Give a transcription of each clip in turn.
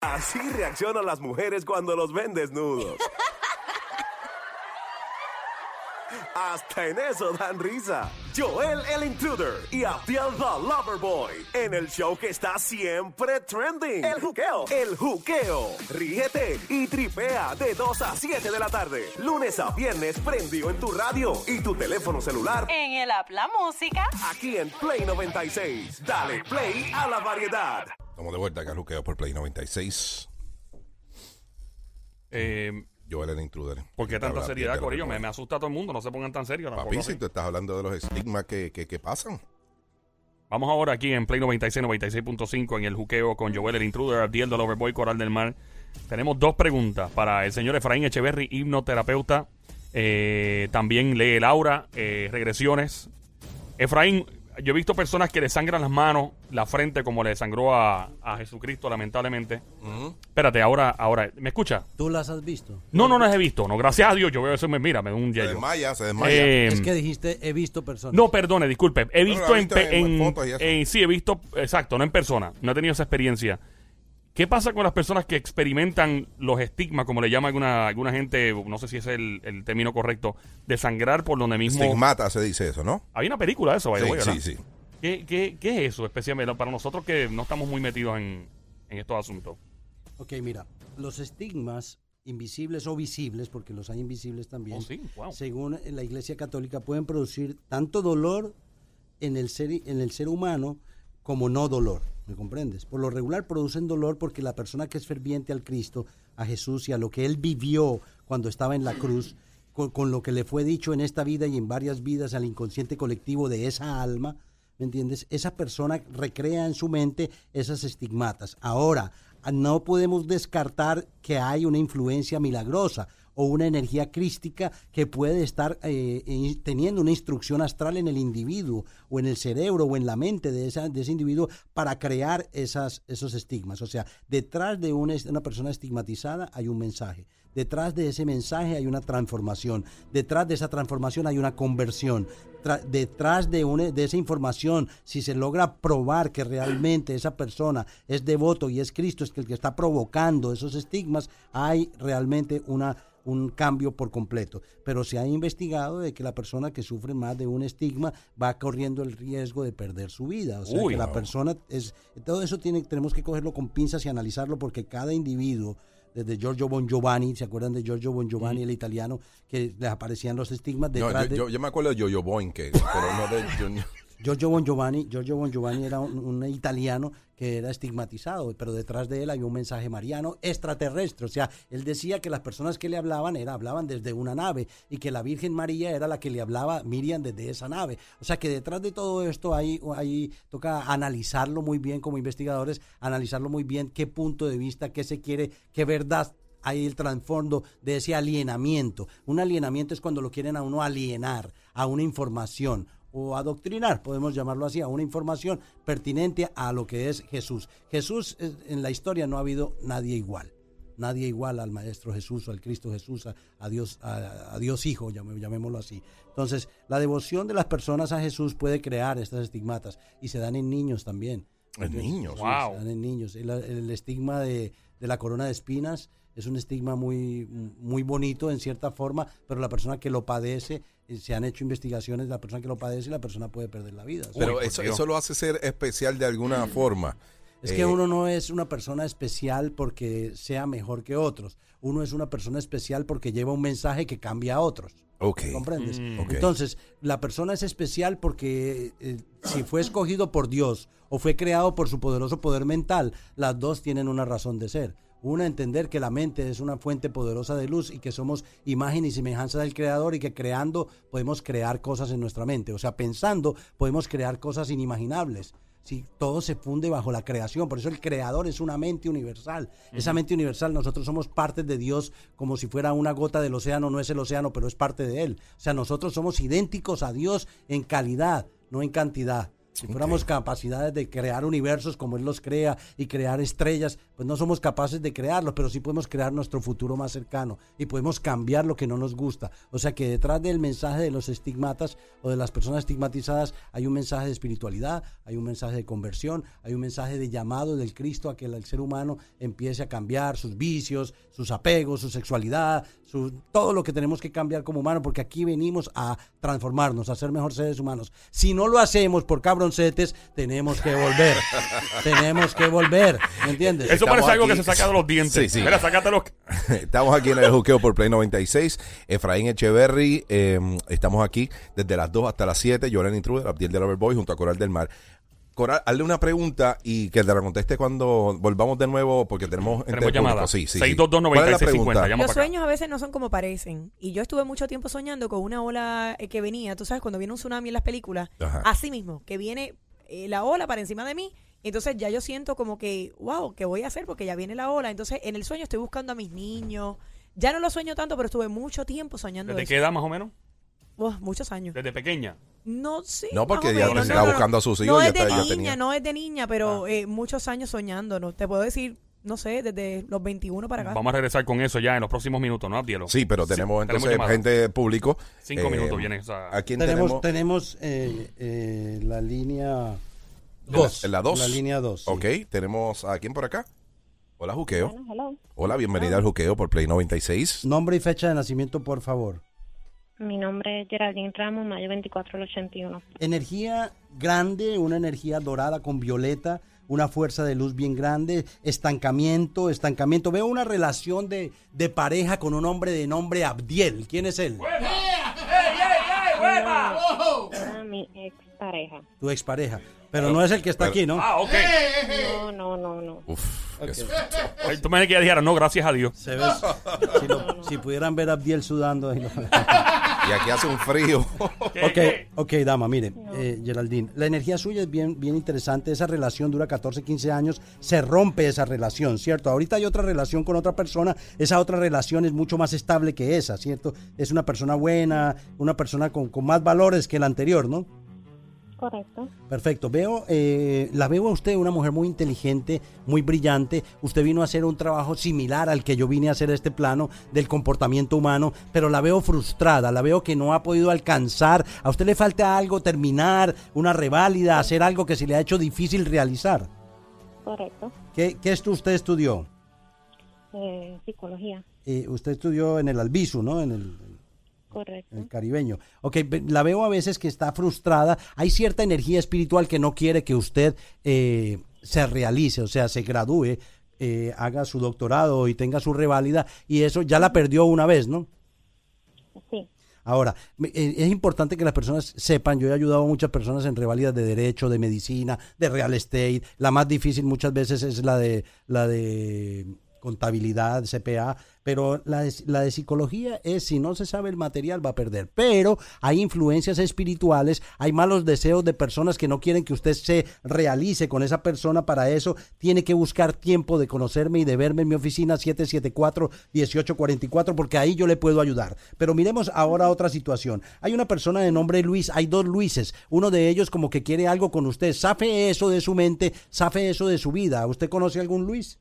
Así reaccionan las mujeres cuando los ven desnudos. Hasta en eso dan risa. Joel el Intruder y Abdiel the Loverboy en el show que está siempre trending. El juqueo. El juqueo. Ríete y tripea de 2 a 7 de la tarde. Lunes a viernes prendido en tu radio y tu teléfono celular. En el app La Música. Aquí en Play 96. Dale play a la variedad. Estamos de vuelta acá, Luqueo, por Play 96. Eh, Joel el intruder. ¿Por qué tanta seriedad, Corillo? lo Me, asusta a todo el mundo. No se pongan tan serios. Papi, si tú estás hablando de los estigmas que, que, que pasan. Vamos ahora aquí en Play 96, 96.5 en el juqueo con Joel el Intruder, Abdiel del Overboy, Coral del Mar. Tenemos dos preguntas para el señor Efraín Echeverry, hipnoterapeuta. Eh, también lee Laura, eh, regresiones. Efraín, yo he visto personas que le sangran las manos, la frente, como le sangró a, a Jesucristo, lamentablemente. Espérate, ahora, ahora, ¿me escucha? ¿Tú las has visto? No, no las he visto. No, gracias a Dios, yo veo eso, me mira, me da un Se desmaya, se desmaya. Eh, Es que dijiste, he visto personas. no, perdone, disculpe. He lo visto, en, visto pe- en en- fotos y eso. en- Sí, he visto, exacto, no en persona. No he tenido esa experiencia. ¿Qué pasa con las personas que experimentan los estigmas, como le llama alguna, alguna gente, no sé si es el, el término correcto, de sangrar por donde mismo... Estigmata se dice eso, ¿no? Hay una película de eso, by the Sí, way, sí. ¿Qué, qué, qué es eso especialmente para nosotros que no estamos muy metidos en, en estos asuntos? Ok, mira, los estigmas invisibles o visibles, porque los hay invisibles también, Oh, sí, wow. según la Iglesia Católica, pueden producir tanto dolor en el ser, en el ser humano como no dolor. ¿Me comprendes? Por lo regular producen dolor porque la persona que es ferviente al Cristo, a Jesús y a lo que él vivió cuando estaba en la cruz, con, con lo que le fue dicho en esta vida y en varias vidas al inconsciente colectivo de esa alma, ¿me entiendes? Esa persona recrea en su mente esas estigmatas. Ahora, no podemos descartar que hay una influencia milagrosa o una energía crística que puede estar eh, in- teniendo una instrucción astral en el individuo o en el cerebro o en la mente de, esa, de ese individuo para crear esas, esos estigmas. O sea, detrás de una persona estigmatizada hay un mensaje. Detrás de ese mensaje hay una transformación. Detrás de esa transformación hay una conversión. Tra- detrás de, una, de esa información, si se logra probar que realmente esa persona es devoto y es Cristo, es que el que está provocando esos estigmas, hay realmente una, un cambio por completo. Pero se ha investigado de que la persona que sufre más de un estigma va corriendo el riesgo de perder su vida. O sea, Uy. que la persona es... Todo eso tiene, tenemos que cogerlo con pinzas y analizarlo porque cada individuo desde Giorgio Bon Giovanni, ¿se acuerdan de Giorgio Bon Giovanni, el italiano, que les aparecían los estigmas No, yo, de... yo, yo me acuerdo de que, pero no de... yo- Giorgio Bon Giovanni, Giorgio Bon era un, italiano que era estigmatizado, pero detrás de él había un mensaje mariano extraterrestre. O sea, él decía que las personas que le hablaban era, hablaban desde una nave y que la Virgen María era la que le hablaba Miriam desde esa nave. O sea, que detrás de todo esto hay, hay toca analizarlo muy bien como investigadores, analizarlo muy bien qué punto de vista, qué se quiere, qué verdad hay el trasfondo de ese alienamiento. Un alienamiento es cuando lo quieren a uno alienar a una información o adoctrinar, podemos llamarlo así, a una información pertinente a lo que es Jesús. Jesús, en la historia no ha habido nadie igual. Nadie igual al Maestro Jesús, o al Cristo Jesús, a, a Dios, a, a Dios Hijo, llamémoslo así. Entonces, la devoción de las personas a Jesús puede crear estas estigmatas y se dan en niños también. En niños. Sí, Wow. se dan en niños. El, el estigma de, de la corona de espinas es un estigma muy, muy bonito en cierta forma, pero la persona que lo padece, se han hecho investigaciones, la persona que lo padece, la persona puede perder la vida. Pero eso, eso lo hace ser especial de alguna forma. es Eh, que uno no es una persona especial porque sea mejor que otros. Uno es una persona especial porque lleva un mensaje que cambia a otros. Ok. ¿Comprendes? Mm. Entonces, la persona es especial porque eh, si fue escogido por Dios o fue creado por su poderoso poder mental, las dos tienen una razón de ser. Una, entender que la mente es una fuente poderosa de luz y que somos imagen y semejanza del Creador y que creando podemos crear cosas en nuestra mente. O sea, pensando podemos crear cosas inimaginables. Si todo se funde bajo la creación, por eso el creador es una mente universal. Esa mente universal, nosotros somos parte de Dios como si fuera una gota del océano, no es el océano, pero es parte de él. O sea, nosotros somos idénticos a Dios en calidad, no en cantidad. Si fuéramos capacidades de crear universos como Él los crea y crear estrellas, pues no somos capaces de crearlos, pero sí podemos crear nuestro futuro más cercano y podemos cambiar lo que no nos gusta. O sea que detrás del mensaje de los estigmatas o de las personas estigmatizadas hay un mensaje de espiritualidad, hay un mensaje de conversión, hay un mensaje de llamado del Cristo a que el ser humano empiece a cambiar sus vicios, sus apegos, su sexualidad, su, todo lo que tenemos que cambiar como humanos, porque aquí venimos a transformarnos, a ser mejores seres humanos. Si no lo hacemos por cabroncetes, tenemos que volver. tenemos que volver, ¿me entiendes? Eso Estamos parece algo aquí. que se saca de los dientes. Sí, sí. Mira, sácatelo. Estamos aquí en el juqueo por Play 96. Efraín Echeverry. eh, estamos aquí desde las 2 hasta las 7. Lloran Intruder, Abdiel de Loverboy junto a Coral del Mar. Coral, hazle una pregunta y que te la conteste cuando volvamos de nuevo porque tenemos, Tenemos entre llamada. Sí, sí, sí. 622-9650, ¿Cuál es la pregunta? llama Los para acá. sueños a veces no son como parecen. Y yo estuve mucho tiempo soñando con una ola eh, que venía. Tú sabes, cuando viene un tsunami en las películas, Ajá. así mismo, que viene eh, la ola para encima de mí. Entonces ya yo siento como que, wow, ¿qué voy a hacer? Porque ya viene la ola. Entonces en el sueño estoy buscando a mis niños. Ya no lo sueño tanto, pero estuve mucho tiempo soñando ¿Desde eso. qué edad más o menos? Uf, muchos años. Desde pequeña. No, sí. No, porque o ya menos. estaba buscando a sus hijos, No ya es de está- niña, tenía. no es de niña, pero eh, muchos años soñando. ¿no? Te puedo decir, no sé, desde los 21 para acá. Vamos a regresar con eso ya en los próximos minutos, ¿no, Abdielo? Sí, pero tenemos entonces llamada. gente público. Cinco Eh, minutos viene esa- ¿A quién tenemos tenemos? tenemos eh, eh, la línea En la- 2. En la 2. La línea 2. Ok, tenemos a quién por acá. Hola, Juqueo. Hello. Hola, bienvenida al Juqueo por Play 96. Nombre y fecha de nacimiento, por favor. Mi nombre es Geraldine Ramos, mayo 24 del 81. Energía grande, una energía dorada con violeta, una fuerza de luz bien grande, estancamiento, estancamiento. Veo una relación de, de pareja con un hombre de nombre Abdiel. ¿Quién es él? Era mi ex pareja. Tu expareja. Pero no es el que está aquí, ¿no? Ah, ok. No, no, no, no. Uf, qué susto. Ay, Tú me dijiste que ya dijera, no, gracias a Dios. Se ve, si, lo- si pudieran ver a Abdiel sudando. ahí lo- Y aquí hace un frío. Ok, ok, dama, mire, eh, Geraldine, la energía suya es bien, bien interesante. Esa relación dura 14, 15 años, se rompe esa relación, ¿cierto? Ahorita hay otra relación con otra persona, esa otra relación es mucho más estable que esa, ¿cierto? Es una persona buena, una persona con, con más valores que la anterior, ¿no? Correcto. Perfecto. Veo, eh, la veo a usted una mujer muy inteligente, muy brillante. Usted vino a hacer un trabajo similar al que yo vine a hacer este plano del comportamiento humano, pero la veo frustrada, la veo que no ha podido alcanzar. A usted le falta algo, terminar, una reválida, hacer algo que se le ha hecho difícil realizar. Correcto. ¿Qué, qué esto usted estudió? Eh, psicología. Eh, usted estudió en el Albizu, ¿no? En el, Correcto. el caribeño. Ok, la veo a veces que está frustrada. Hay cierta energía espiritual que no quiere que usted eh, se realice, o sea, se gradúe, eh, haga su doctorado y tenga su reválida, y eso ya la perdió una vez, ¿no? Sí. Ahora, eh, es importante que las personas sepan, yo he ayudado a muchas personas en reválidas de derecho, de medicina, de real estate. La más difícil muchas veces es la de la de contabilidad, CPA, pero la de, la de psicología es si no se sabe el material va a perder. Pero hay influencias espirituales, hay malos deseos de personas que no quieren que usted se realice con esa persona. Para eso tiene que buscar tiempo de conocerme y de verme en mi oficina 774-1844 porque ahí yo le puedo ayudar. Pero miremos ahora otra situación. Hay una persona de nombre Luis, hay dos Luises. Uno de ellos como que quiere algo con usted. Safe eso de su mente, safe eso de su vida. ¿Usted conoce algún Luis?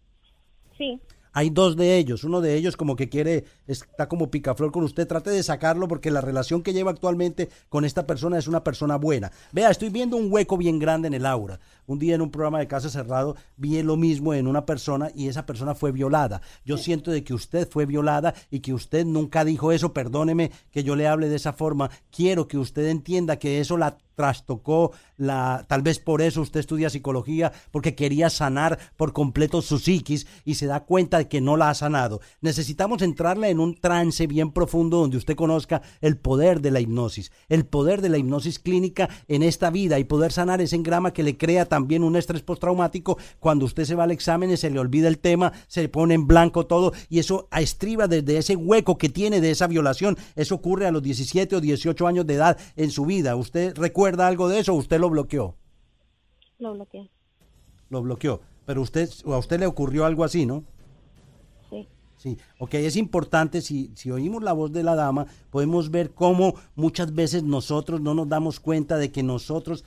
Sí. Hay dos de ellos, uno de ellos como que quiere, está como picaflor con usted, trate de sacarlo porque la relación que lleva actualmente con esta persona es una persona buena. Vea, estoy viendo un hueco bien grande en el aura. Un día en un programa de casa cerrado vi lo mismo en una persona y esa persona fue violada. Yo siento de que usted fue violada y que usted nunca dijo eso, perdóneme que yo le hable de esa forma. Quiero que usted entienda que eso la trastocó, la, tal vez por eso usted estudia psicología, porque quería sanar por completo su psiquis y se da cuenta de que no la ha sanado. Necesitamos entrarle en un trance bien profundo donde usted conozca el poder de la hipnosis, el poder de la hipnosis clínica en esta vida y poder sanar ese engrama que le crea también un estrés postraumático. Cuando usted se va al examen y se le olvida el tema, se pone en blanco todo y eso estriba desde ese hueco que tiene de esa violación. Eso ocurre a los 17 o 18 años de edad en su vida. ¿Usted recuerda algo de eso o usted lo bloqueó? Lo bloqueé. Lo bloqueó. Pero usted, o a usted le ocurrió algo así, ¿no? Sí. Sí, ok, es importante, si, si oímos la voz de la dama, podemos ver cómo muchas veces nosotros no nos damos cuenta de que nosotros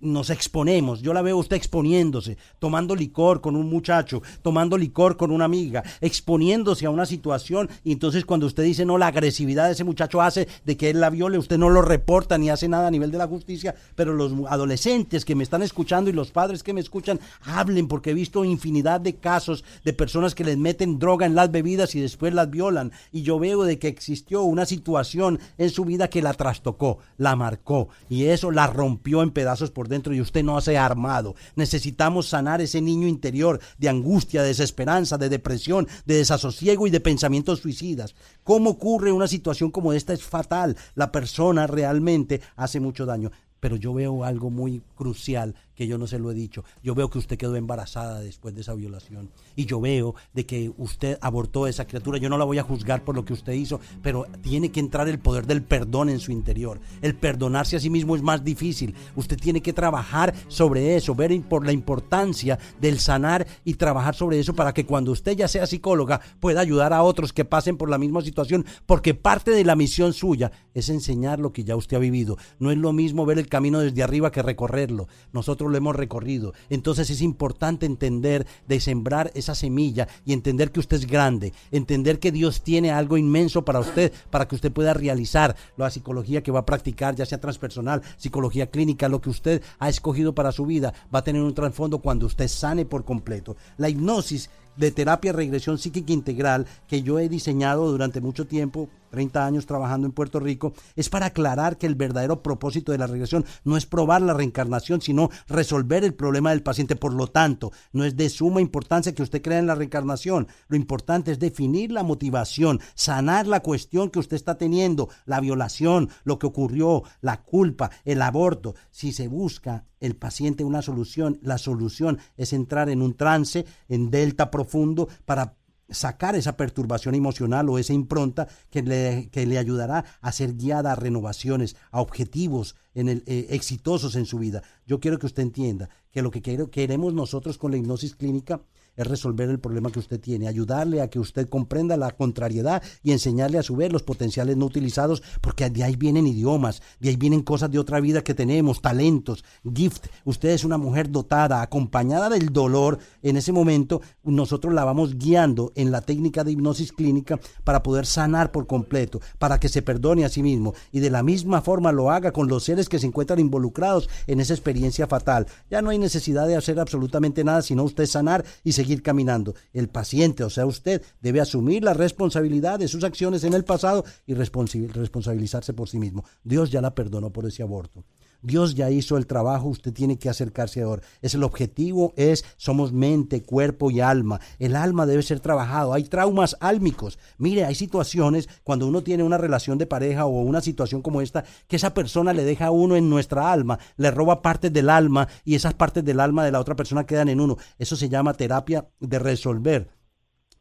nos exponemos. Yo la veo usted exponiéndose, tomando licor con un muchacho, tomando licor con una amiga, exponiéndose a una situación. Y entonces cuando usted dice, no, la agresividad de ese muchacho hace de que él la viole, usted no lo reporta ni hace nada a nivel de la justicia. Pero los adolescentes que me están escuchando y los padres que me escuchan, hablen porque he visto infinidad de casos de personas que les meten droga en las bebidas y después las violan. Y yo veo de que existió una situación en su vida que la trastocó, la marcó y eso la rompió en pedazos por dentro y usted no se ha armado. Necesitamos sanar ese niño interior de angustia, de desesperanza, de depresión, de desasosiego y de pensamientos suicidas. ¿Cómo ocurre una situación como esta? Es fatal. La persona realmente hace mucho daño pero yo veo algo muy crucial que yo no se lo he dicho. Yo veo que usted quedó embarazada después de esa violación y yo veo de que usted abortó a esa criatura. Yo no la voy a juzgar por lo que usted hizo, pero tiene que entrar el poder del perdón en su interior. El perdonarse a sí mismo es más difícil. Usted tiene que trabajar sobre eso, ver por la importancia del sanar y trabajar sobre eso para que cuando usted ya sea psicóloga pueda ayudar a otros que pasen por la misma situación, porque parte de la misión suya es enseñar lo que ya usted ha vivido. No es lo mismo ver el camino desde arriba que recorrerlo. Nosotros lo hemos recorrido. Entonces es importante entender de sembrar esa semilla y entender que usted es grande, entender que Dios tiene algo inmenso para usted, para que usted pueda realizar la psicología que va a practicar, ya sea transpersonal, psicología clínica, lo que usted ha escogido para su vida, va a tener un trasfondo cuando usted sane por completo. La hipnosis de terapia regresión psíquica integral que yo he diseñado durante mucho tiempo 30 años trabajando en Puerto Rico, es para aclarar que el verdadero propósito de la regresión no es probar la reencarnación, sino resolver el problema del paciente. Por lo tanto, no es de suma importancia que usted crea en la reencarnación. Lo importante es definir la motivación, sanar la cuestión que usted está teniendo, la violación, lo que ocurrió, la culpa, el aborto. Si se busca el paciente una solución, la solución es entrar en un trance, en delta profundo, para sacar esa perturbación emocional o esa impronta que le, que le ayudará a ser guiada a renovaciones, a objetivos en el, eh, exitosos en su vida. Yo quiero que usted entienda que lo que queremos nosotros con la hipnosis clínica es resolver el problema que usted tiene, ayudarle a que usted comprenda la contrariedad y enseñarle a su vez los potenciales no utilizados, porque de ahí vienen idiomas, de ahí vienen cosas de otra vida que tenemos, talentos, gift. Usted es una mujer dotada, acompañada del dolor. En ese momento nosotros la vamos guiando en la técnica de hipnosis clínica para poder sanar por completo, para que se perdone a sí mismo y de la misma forma lo haga con los seres que se encuentran involucrados en esa experiencia fatal. Ya no hay necesidad de hacer absolutamente nada, sino usted sanar y se seguir caminando. El paciente, o sea, usted debe asumir la responsabilidad de sus acciones en el pasado y responsabilizarse por sí mismo. Dios ya la perdonó por ese aborto. Dios ya hizo el trabajo, usted tiene que acercarse ahora. Es el objetivo, es somos mente, cuerpo y alma. El alma debe ser trabajado. Hay traumas álmicos. Mire, hay situaciones cuando uno tiene una relación de pareja o una situación como esta, que esa persona le deja a uno en nuestra alma, le roba partes del alma y esas partes del alma de la otra persona quedan en uno. Eso se llama terapia de resolver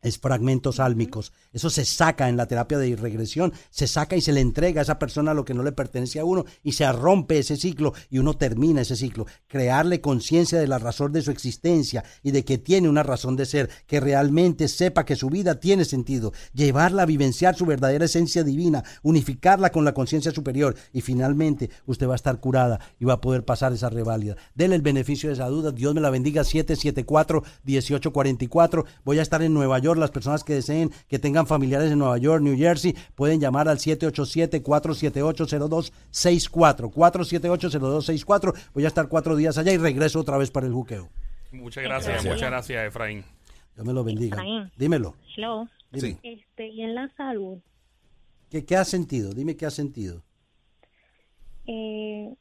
es fragmentos álmicos. Eso se saca en la terapia de regresión, se saca y se le entrega a esa persona lo que no le pertenece a uno y se rompe ese ciclo y uno termina ese ciclo. Crearle conciencia de la razón de su existencia y de que tiene una razón de ser, que realmente sepa que su vida tiene sentido, llevarla a vivenciar su verdadera esencia divina, unificarla con la conciencia superior y finalmente usted va a estar curada y va a poder pasar esa reválida. Dele el beneficio de esa duda. Dios me la bendiga 774-1844. Voy a estar en Nueva York las personas que deseen que tengan familiares en Nueva York, New Jersey, pueden llamar al 787-478-0264. 478-0264. Voy a estar cuatro días allá y regreso otra vez para el juqueo. Muchas gracias, muchas gracias, Efraín. Dios me lo bendiga. Dímelo. Hello. Sí. Este, y en la salud. ¿Qué, ¿Qué has sentido? Dime qué has sentido. Eh,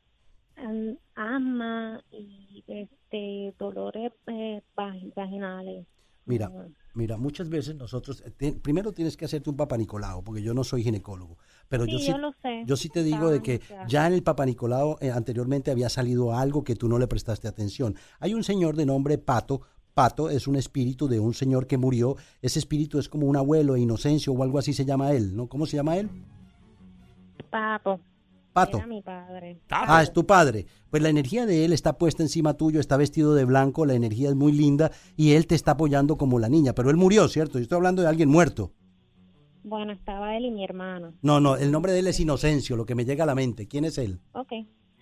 asma y este, dolores eh, vaginales. Mira, mira, muchas veces nosotros, eh, primero tienes que hacerte un Papa porque yo no soy ginecólogo, pero yo, sí, yo, sí te digo de que ya en el Papa eh, anteriormente había salido algo que tú no le prestaste atención. Hay un señor de nombre Pato, Pato es un espíritu de un señor que murió, ese espíritu es como un abuelo, Inocencio o algo así se llama él, ¿no? ¿Cómo se llama él? Pato. Pato. mi padre. Ah, es tu padre. Pues la energía de él está puesta encima tuyo, está vestido de blanco, la energía es muy linda y él te está apoyando como la niña. Pero él murió, ¿cierto? Yo estoy hablando de alguien muerto. Bueno, estaba él y mi hermano. No, no, el nombre de él es Inocencio, lo que me llega a la mente. ¿Quién es él? Ok.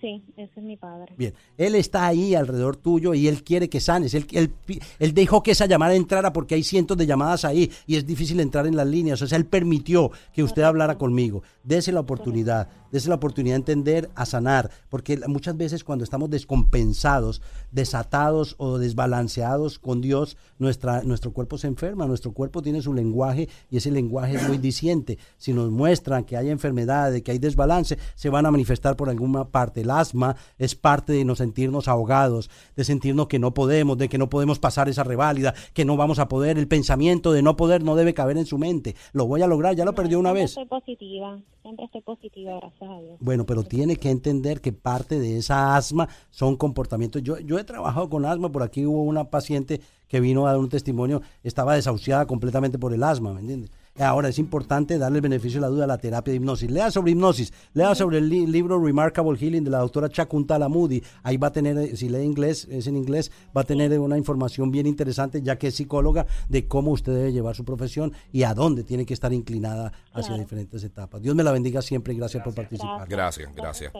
Sí, ese es mi padre. Bien, él está ahí alrededor tuyo y él quiere que sanes. Él, él, él dejó que esa llamada entrara porque hay cientos de llamadas ahí y es difícil entrar en las líneas. O sea, él permitió que usted hablara conmigo. Dese la oportunidad, dese la oportunidad de entender, a sanar. Porque muchas veces cuando estamos descompensados, desatados o desbalanceados con Dios, nuestra, nuestro cuerpo se enferma. Nuestro cuerpo tiene su lenguaje y ese lenguaje es muy diciente. Si nos muestran que hay enfermedades, que hay desbalance, se van a manifestar por alguna parte. El asma es parte de no sentirnos ahogados, de sentirnos que no podemos, de que no podemos pasar esa reválida, que no vamos a poder. El pensamiento de no poder no debe caber en su mente. Lo voy a lograr, ya lo perdió una Siempre vez. Estoy positiva, siempre estoy positiva, gracias Bueno, pero tiene que entender que parte de esa asma son comportamientos. Yo, yo he trabajado con asma, por aquí hubo una paciente que vino a dar un testimonio, estaba desahuciada completamente por el asma, ¿me entiendes? Ahora es importante darle el beneficio de la duda a la terapia de hipnosis. Lea sobre hipnosis, lea sobre el li- libro Remarkable Healing de la doctora Chakuntala Moody. Ahí va a tener, eh, si lee inglés, es en inglés, va a tener una información bien interesante, ya que es psicóloga, de cómo usted debe llevar su profesión y a dónde tiene que estar inclinada hacia Claro. diferentes etapas. Dios me la bendiga siempre y gracias, por participar. Gracias, gracias.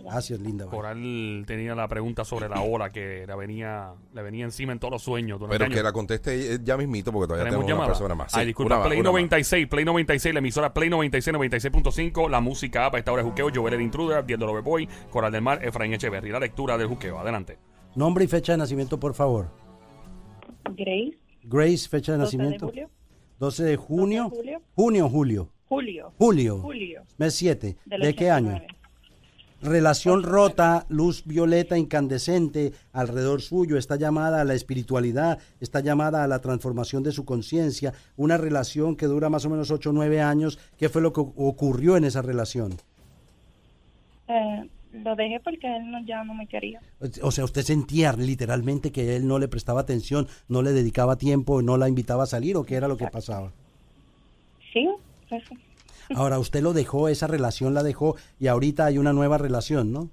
Gracias, linda. Coral tenía la pregunta sobre la ola que le venía, le venía encima en todos los sueños. durante Pero años. que la conteste ya mismito porque todavía Tenemos tenemos una persona más. Ay, Sí, disculpa, una más, Play una más. 96, Play 96, la emisora Play 96, 96.5, la música para esta hora de juqueo, Joel el Intruder, Abdiel del Overboy, Coral del Mar, Efraín Echeverry. La lectura del juqueo, adelante. Nombre y fecha de nacimiento, por favor. Grace, Grace, fecha de 12 de nacimiento. julio. 12 de junio. 12 de julio. Junio, julio. Julio. Julio. Julio. Mes 7. Del ¿De qué año? 89. Relación rota, luz violeta incandescente alrededor suyo, está llamada a la espiritualidad, está llamada a la transformación de su conciencia, una relación que dura más o menos 8 o 9 años. ¿Qué fue lo que ocurrió en esa relación? Eh, lo dejé porque él no, ya no me quería. O sea, usted sentía literalmente que él no le prestaba atención, no le dedicaba tiempo, no la invitaba a salir o qué era lo que pasaba. Sí, eso. Ahora, usted lo dejó, esa relación la dejó y ahorita hay una nueva relación, ¿no?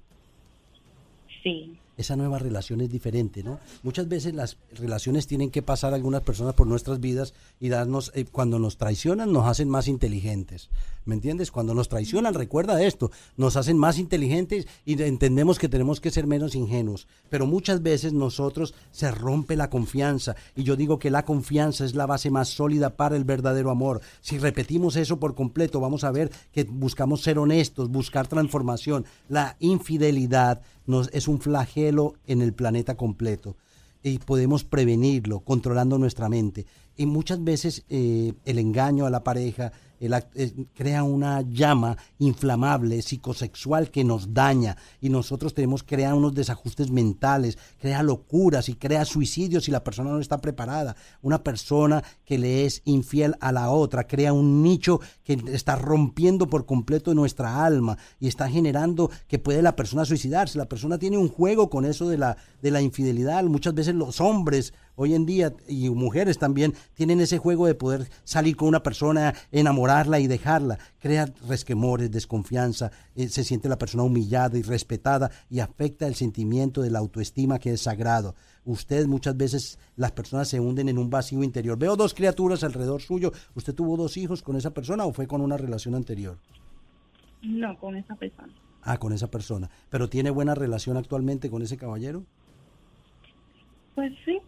Sí. Esa nueva relación es diferente, ¿no? Muchas veces las relaciones tienen que pasar algunas personas por nuestras vidas y darnos, eh, cuando nos traicionan, nos hacen más inteligentes. ¿Me entiendes? Cuando nos traicionan, recuerda esto, nos hacen más inteligentes y entendemos que tenemos que ser menos ingenuos. Pero muchas veces nosotros se rompe la confianza y yo digo que la confianza es la base más sólida para el verdadero amor. Si repetimos eso por completo, vamos a ver que buscamos ser honestos, buscar transformación. La infidelidad nos, es un flagelo en el planeta completo y podemos prevenirlo controlando nuestra mente. Y muchas veces eh, el engaño a la pareja eh, crea una llama inflamable, psicosexual que nos daña y nosotros tenemos que crear unos desajustes mentales, crea locuras y crea suicidios si la persona no está preparada. Una persona que le es infiel a la otra crea un nicho que está rompiendo por completo nuestra alma y está generando que puede la persona suicidarse. La persona tiene un juego con eso de la, de la infidelidad. Muchas veces los hombres hoy en día y mujeres también tienen ese juego de poder salir con una persona, enamorarla y dejarla. Crea resquemores, desconfianza, eh, se siente la persona humillada y respetada y afecta el sentimiento de la autoestima que es sagrado. Usted muchas veces las personas se hunden en un vacío interior. Veo dos criaturas alrededor suyo. ¿Usted tuvo dos hijos con esa persona o fue con una relación anterior? No, con esa persona. Ah, con esa persona. ¿Pero tiene buena relación actualmente con ese caballero? Pues sí.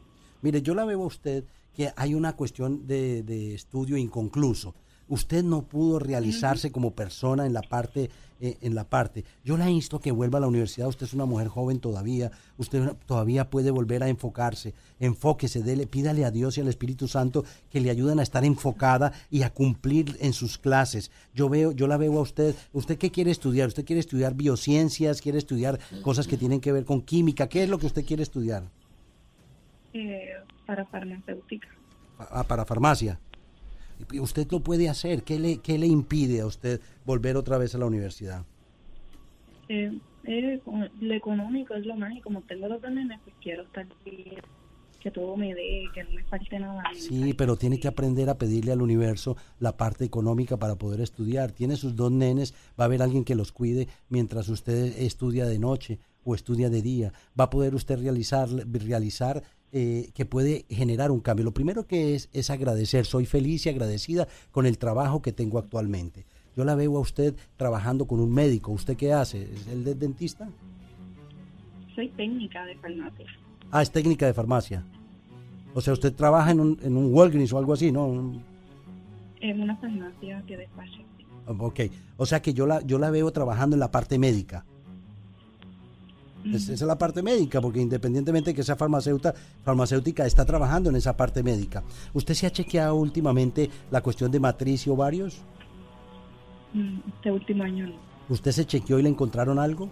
Mire, yo la veo a usted que hay una cuestión de, de estudio inconcluso. Usted no pudo realizarse como persona en la parte eh, en la parte. Yo la insto que vuelva a la universidad. Usted es una mujer joven todavía. Usted todavía puede volver a enfocarse. Enfóquese, dele, pídale a Dios y al Espíritu Santo que le ayuden a estar enfocada y a cumplir en sus clases. Yo veo, yo la veo a usted. ¿Usted qué quiere estudiar? ¿Usted quiere estudiar biociencias? ¿Quiere estudiar cosas que tienen que ver con química? ¿Qué es lo que usted quiere estudiar? Eh, para farmacéutica. Ah, para farmacia. Usted lo puede hacer. ¿Qué le, ¿Qué le impide a usted volver otra vez a la universidad? Eh, eh, lo económico es lo más y como tengo dos nenes, pues quiero estar bien, que todo me dé, que no me falte nada. Sí, pero tiene que aprender a pedirle al universo la parte económica para poder estudiar. Tiene sus dos nenes, va a haber alguien que los cuide mientras usted estudia de noche o estudia de día. Va a poder usted realizar, realizar eh, que puede generar un cambio. Lo primero que es es agradecer. Soy feliz y agradecida con el trabajo que tengo actualmente. Yo la veo a usted trabajando con un médico. ¿Usted qué hace? ¿Es el de dentista? soy técnica de farmacia. Ah, es técnica de farmacia. O sea, usted trabaja en un, en un Walgreens o algo así, ¿no? En una farmacia que despacha. Ok. O sea que yo la, yo la veo trabajando en la parte médica. Es- esa es la parte médica, porque independientemente de que sea farmacéutica, farmacéutica está trabajando en esa parte médica. ¿Usted se ha chequeado últimamente la cuestión de matriz y ovarios? Mm, Este último año no. ¿Usted se chequeó y le encontraron algo?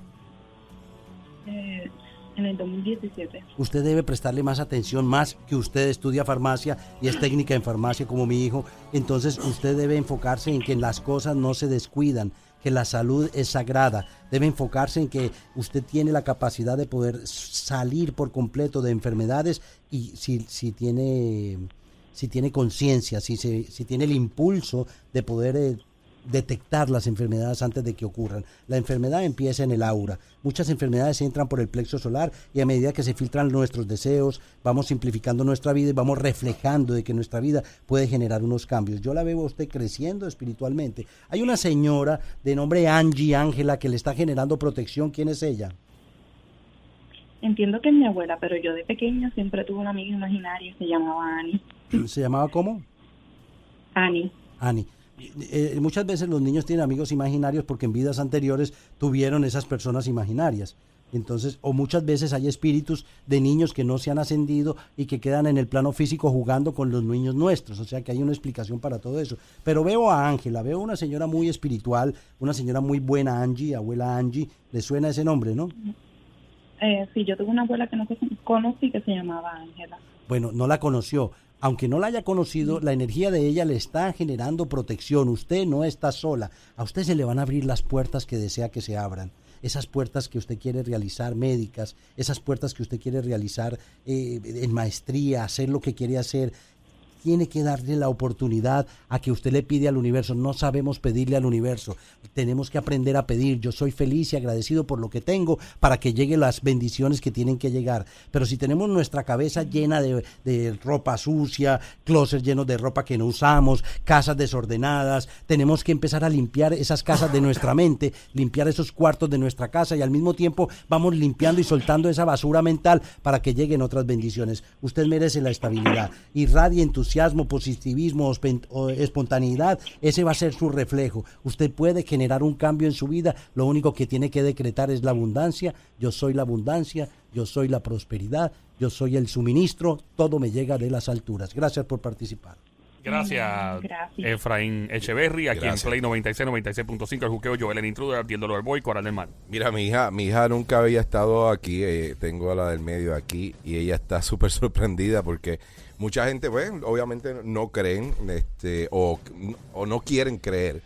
Eh, en el 2017. Usted debe prestarle más atención, más que usted estudia farmacia y es técnica en farmacia como mi hijo. Entonces usted debe enfocarse en que las cosas no se descuidan, que la salud es sagrada. Debe enfocarse en que usted tiene la capacidad de poder salir por completo de enfermedades y si, si tiene si tiene conciencia, si, se- si tiene el impulso de poder eh, detectar las enfermedades antes de que ocurran. La enfermedad empieza en el aura. Muchas enfermedades entran por el plexo solar y a medida que se filtran nuestros deseos, vamos simplificando nuestra vida y vamos reflejando de que nuestra vida puede generar unos cambios. Yo la veo a usted creciendo espiritualmente. Hay una señora de nombre Angie Ángela que le está generando protección. ¿Quién es ella? Entiendo que es mi abuela, pero yo de pequeña siempre tuve una amiga imaginaria, se llamaba Annie. ¿Se llamaba cómo? Annie. Ani. Eh, muchas veces los niños tienen amigos imaginarios porque en vidas anteriores tuvieron esas personas imaginarias. Entonces, o muchas veces hay espíritus de niños que no se han ascendido y que quedan en el plano físico jugando con los niños nuestros. O sea que hay una explicación para todo eso. Pero veo a Ángela, veo una señora muy espiritual, una señora muy buena, Angie, abuela Angie. ¿Le suena ese nombre, no? Eh, sí, yo tuve una abuela que no co- conocí que se llamaba Ángela. Bueno, no la conoció. Aunque no la haya conocido, la energía de ella le está generando protección. Usted no está sola. A usted se le van a abrir las puertas que desea que se abran. Esas puertas que usted quiere realizar médicas, esas puertas que usted quiere realizar eh, en maestría, hacer lo que quiere hacer. Tiene que darle la oportunidad a que usted le pide al universo. No sabemos pedirle al universo. Tenemos que aprender a pedir. Yo soy feliz y agradecido por lo que tengo para que lleguen las bendiciones que tienen que llegar. Pero si tenemos nuestra cabeza llena de, de ropa sucia, closets llenos de ropa que no usamos, casas desordenadas, tenemos que empezar a limpiar esas casas de nuestra mente, limpiar esos cuartos de nuestra casa y al mismo tiempo vamos limpiando y soltando esa basura mental para que lleguen otras bendiciones. Usted merece la estabilidad. Irradie entusiasmo, positivismo, ospen- o espontaneidad. Ese va a ser su reflejo. Usted puede generar un cambio en su vida. Lo único que tiene que decretar es la abundancia. Yo soy la abundancia. Yo soy la prosperidad. Yo soy el suministro. Todo me llega de las alturas. Gracias por participar. Gracias, Gracias. Efraín Echeverry, aquí Gracias. en Play 96, 96.5, el juqueo Joel el Intruder, Abdiel Dolor Boy, Coral del Mar. Mira, mi hija, mi hija nunca había estado aquí, eh, tengo a la del medio aquí y ella está súper sorprendida porque mucha gente, pues, obviamente no creen este, o, o no quieren creer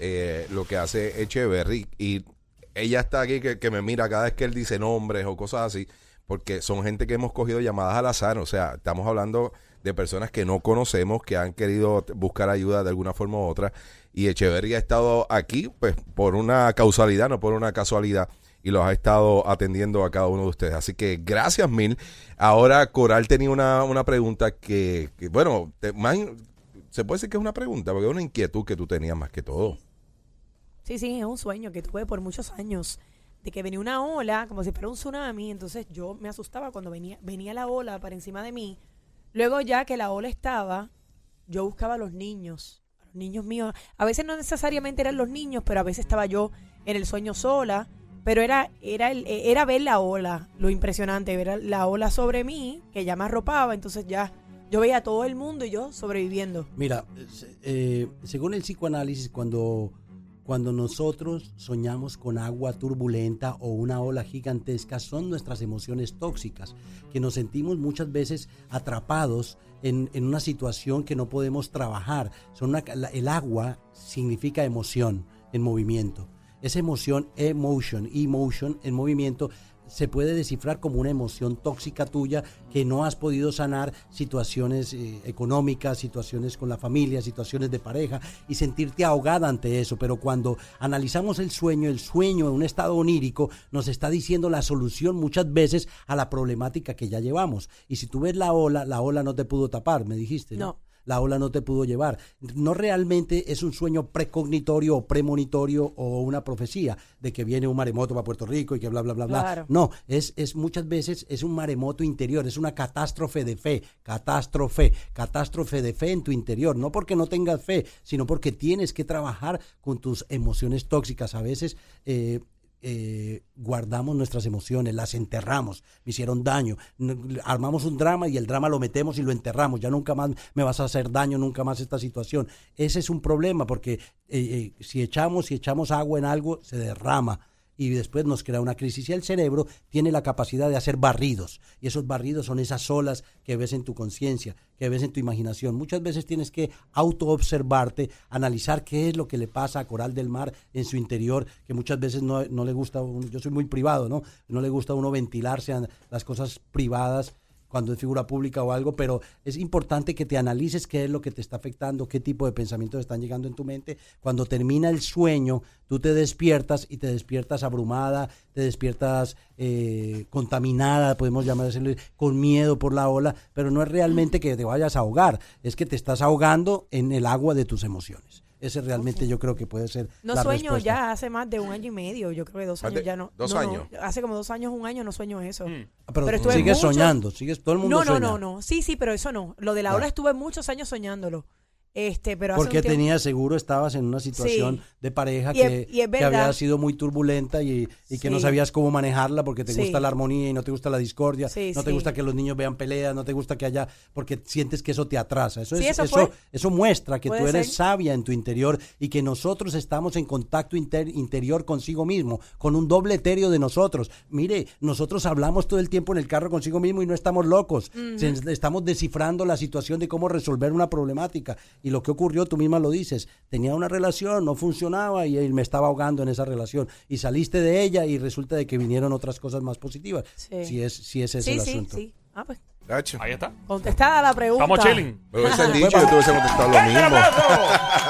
eh, lo que hace Echeverry y ella está aquí que, que me mira cada vez que él dice nombres o cosas así porque son gente que hemos cogido llamadas al azar, o sea, estamos hablando de personas que no conocemos, que han querido buscar ayuda de alguna forma u otra, y Echeverry ha estado aquí, pues, por una causalidad, no por una casualidad, y los ha estado atendiendo a cada uno de ustedes. Así que gracias mil. Ahora Coral tenía una, una pregunta que, bueno, te- se puede decir que es una pregunta, porque es una inquietud que tú tenías más que todo. Sí, sí, es un sueño que tuve por muchos años. De que venía una ola, como si fuera un tsunami. Entonces yo me asustaba cuando venía, venía la ola para encima de mí. Luego ya que la ola estaba, yo buscaba a los niños. A los niños míos. A veces no necesariamente eran los niños, pero a veces estaba yo en el sueño sola. Pero era, era, el- era ver la ola, lo impresionante, ver la ola sobre mí, que ya me arropaba. Entonces ya yo veía a todo el mundo y yo sobreviviendo. Mira, eh, según el psicoanálisis, cuando, cuando nosotros soñamos con agua turbulenta o una ola gigantesca, son nuestras emociones tóxicas, que nos sentimos muchas veces atrapados en, en una situación que no podemos trabajar. El agua significa emoción en movimiento. Esa emoción, emotion, emotion en movimiento, se puede descifrar como una emoción tóxica tuya que no has podido sanar situaciones eh, económicas, situaciones con la familia, situaciones de pareja y sentirte ahogada ante eso. Pero cuando analizamos el sueño, el sueño en un estado onírico nos está diciendo la solución muchas veces a la problemática que ya llevamos. Y si tú ves la ola, la ola no te pudo tapar, me dijiste. ¿no? No. La ola no te pudo llevar. No realmente es un sueño precognitorio o premonitorio o una profecía de que viene un maremoto para Puerto Rico y que bla, bla, bla, bla. Claro. No, es, es muchas veces es un maremoto interior, es una catástrofe de fe, catástrofe, catástrofe de fe en tu interior, no porque no tengas fe, sino porque tienes que trabajar con tus emociones tóxicas. A veces eh, eh, guardamos nuestras emociones, las enterramos, me hicieron daño, armamos un drama y el drama lo metemos y lo enterramos, ya nunca más me vas a hacer daño, nunca más esta situación. Ese es un problema porque eh, eh, si echamos, si echamos agua en algo, se derrama y después nos crea una crisis y el cerebro tiene la capacidad de hacer barridos y esos barridos son esas olas que ves en tu conciencia, que ves en tu imaginación. Muchas veces tienes que autoobservarte, analizar qué es lo que le pasa a Coral del Mar en su interior, que muchas veces no, no le gusta, yo soy muy privado, ¿no? No le gusta a uno ventilarse a las cosas privadas cuando es figura pública o algo, pero es importante que te analices qué es lo que te está afectando, qué tipo de pensamientos están llegando en tu mente. Cuando termina el sueño, tú te despiertas y te despiertas abrumada, te despiertas eh, contaminada, podemos llamarlo, con miedo por la ola, pero no es realmente que te vayas a ahogar, es que te estás ahogando en el agua de tus emociones. Ese realmente yo creo que puede ser No la sueño respuesta. ya hace más de un año y medio. Yo creo que dos años de ya no. dos no, no, años. hace como dos años, un año no sueño eso. Ah, Pero, estuve sigues mucho- soñando, sigues todo el mundo No, no, sueña. no, no. Sí, sí, pero eso no. Lo de la ola estuve muchos años soñándolo. Este, pero hace Porque tenías seguro, estabas en una situación Sí. de pareja Y que, es- y es que había sido muy turbulenta y, y que no sabías cómo manejarla porque te Sí. gusta la armonía y no te gusta la discordia, Sí, no te gusta que los niños vean peleas, no te gusta que haya, porque sientes que eso te atrasa. Eso, es, eso eso, eso muestra que tú eres ser. sabia en tu interior y que nosotros estamos en contacto inter- interior consigo mismo, con un doble etéreo de nosotros. Mire, nosotros hablamos todo el tiempo en el carro consigo mismo y no estamos locos. Estamos descifrando la situación de cómo resolver una problemática. Y lo que ocurrió, tú misma lo dices, tenía una relación, no funcionaba y, él me estaba ahogando en esa relación. Y saliste de ella y resulta de que vinieron otras cosas más positivas. Sí. Si, es, si ese es Sí, el sí, asunto. sí. Ah, pues. Ahí está. contestada la pregunta. Estamos chilling. Me hubiesen dicho que tú hubiese contestado lo mismo.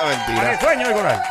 Mentira.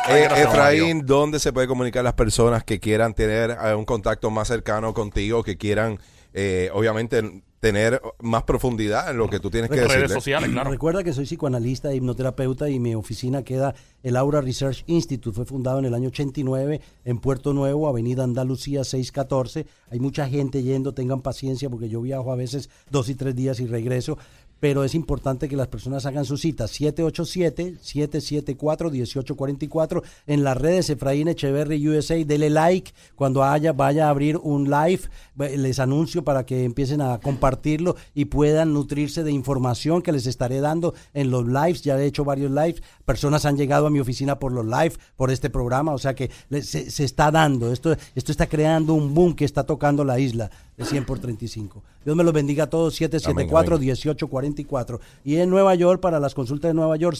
Eh, Efraín, ¿dónde se puede comunicar las personas que quieran tener eh, un contacto más cercano contigo, que quieran, eh, obviamente, tener más profundidad en lo que tú tienes que decir? Redes sociales, claro. Recuerda que soy psicoanalista e hipnoterapeuta y mi oficina queda el Aura Research Institute. Fue fundado en el año 89 en Puerto Nuevo, Avenida Andalucía 614. Hay mucha gente yendo, tengan paciencia porque yo viajo a veces dos y tres días y regreso. Pero es importante que las personas hagan su cita 787-774-1844 en las redes Efraín Echeverry USA. Dele like cuando haya, vaya a abrir un live. ve- Les anuncio para que empiecen a compartirlo y puedan nutrirse de información que les estaré dando en los lives. Ya he hecho varios lives. Personas han llegado a mi oficina por los live, por este programa. O sea que se, se está dando. Esto, esto está creando un boom que está tocando la isla de 100 por 35. Dios me los bendiga a todos. 774-1844. Y en Nueva York, para las consultas de Nueva York,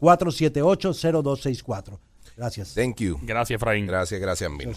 787-478-0264. Gracias. Thank you. Gracias, Efraín. Gracias, gracias, mil.